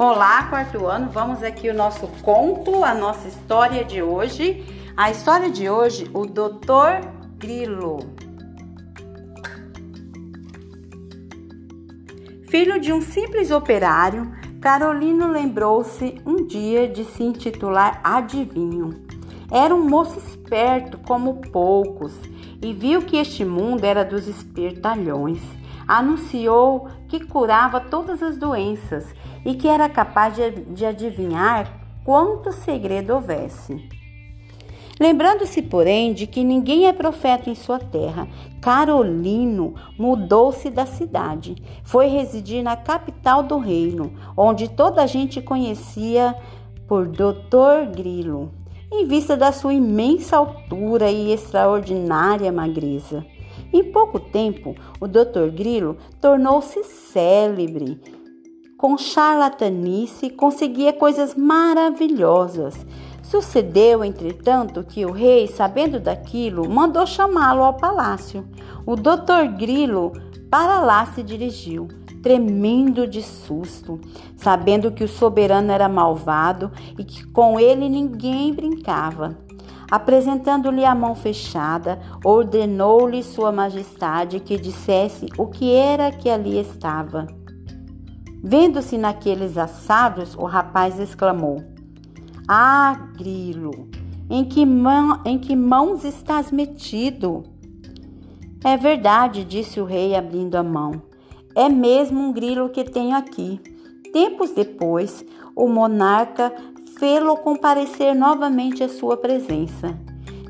Olá, quarto ano, vamos aqui o nosso conto, a nossa história de hoje. A história de hoje, o Doutor Grilo. Filho de um simples operário, Carolino lembrou-se um dia de se intitular Adivinho. Era um moço esperto como poucos e viu que este mundo era dos espertalhões anunciou que curava todas as doenças e que era capaz de, adivinhar quanto segredo houvesse. Lembrando-se, porém, de que ninguém é profeta em sua terra, Carolino mudou-se da cidade. Foi residir na capital do reino, onde toda a gente conhecia por Doutor Grilo, em vista da sua imensa altura e extraordinária magreza. Em pouco tempo, o Dr. Grilo tornou-se célebre. Com charlatanice, conseguia coisas maravilhosas. Sucedeu, entretanto, que o rei, sabendo daquilo, mandou chamá-lo ao palácio. O Dr. Grilo para lá se dirigiu, tremendo de susto, sabendo que o soberano era malvado e que com ele ninguém brincava. Apresentando-lhe a mão fechada, ordenou-lhe Sua Majestade que dissesse o que era que ali estava. Vendo-se naqueles assados, o rapaz exclamou: Ah, grilo, em que, mão, em que mãos estás metido? É verdade, disse o rei, abrindo a mão. É mesmo um grilo que tenho aqui. Tempos depois, o monarca fê-lo comparecer novamente à sua presença.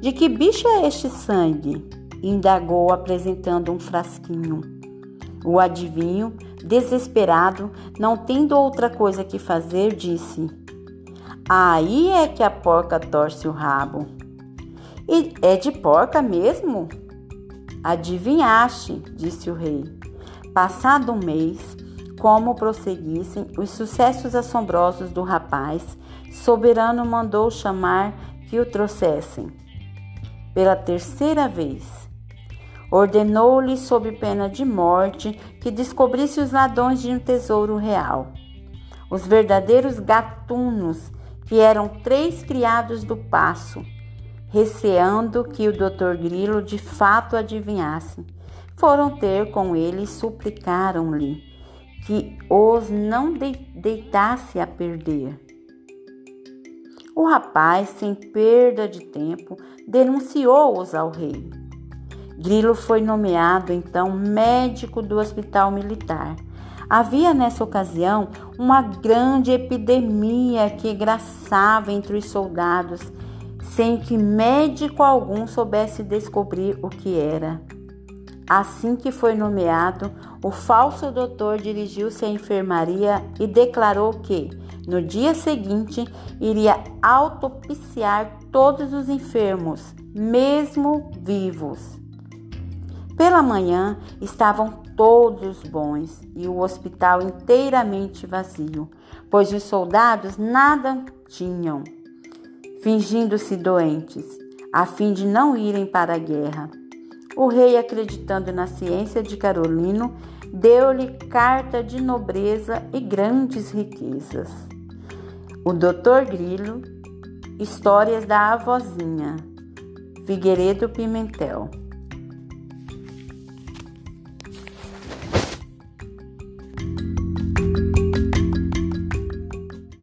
De que bicho é este sangue? indagou, apresentando um frasquinho. O adivinho, desesperado, não tendo outra coisa que fazer, disse: Aí é que a porca torce o rabo. E é de porca mesmo? Adivinhaste, disse o rei. Passado um mês, como prosseguissem os sucessos assombrosos do rapaz, Soberano mandou chamar que o trouxessem. Pela terceira vez, ordenou-lhe, sob pena de morte, que descobrisse os ladrões de um tesouro real. Os verdadeiros gatunos, que eram três criados do passo, receando que o doutor Grilo de fato adivinhasse, foram ter com ele e suplicaram-lhe que os não deitasse a perder. O rapaz, sem perda de tempo, denunciou-os ao rei. Grilo foi nomeado então médico do hospital militar. Havia nessa ocasião uma grande epidemia que graçava entre os soldados, sem que médico algum soubesse descobrir o que era. Assim que foi nomeado, o falso doutor dirigiu-se à enfermaria e declarou que, no dia seguinte, iria autopsiar todos os enfermos, mesmo vivos. Pela manhã estavam todos bons e o hospital inteiramente vazio, pois os soldados nada tinham, fingindo-se doentes, a fim de não irem para a guerra. O rei, acreditando na ciência de Carolino, deu-lhe carta de nobreza e grandes riquezas. O Doutor Grilo, Histórias da Avozinha, Figueiredo Pimentel.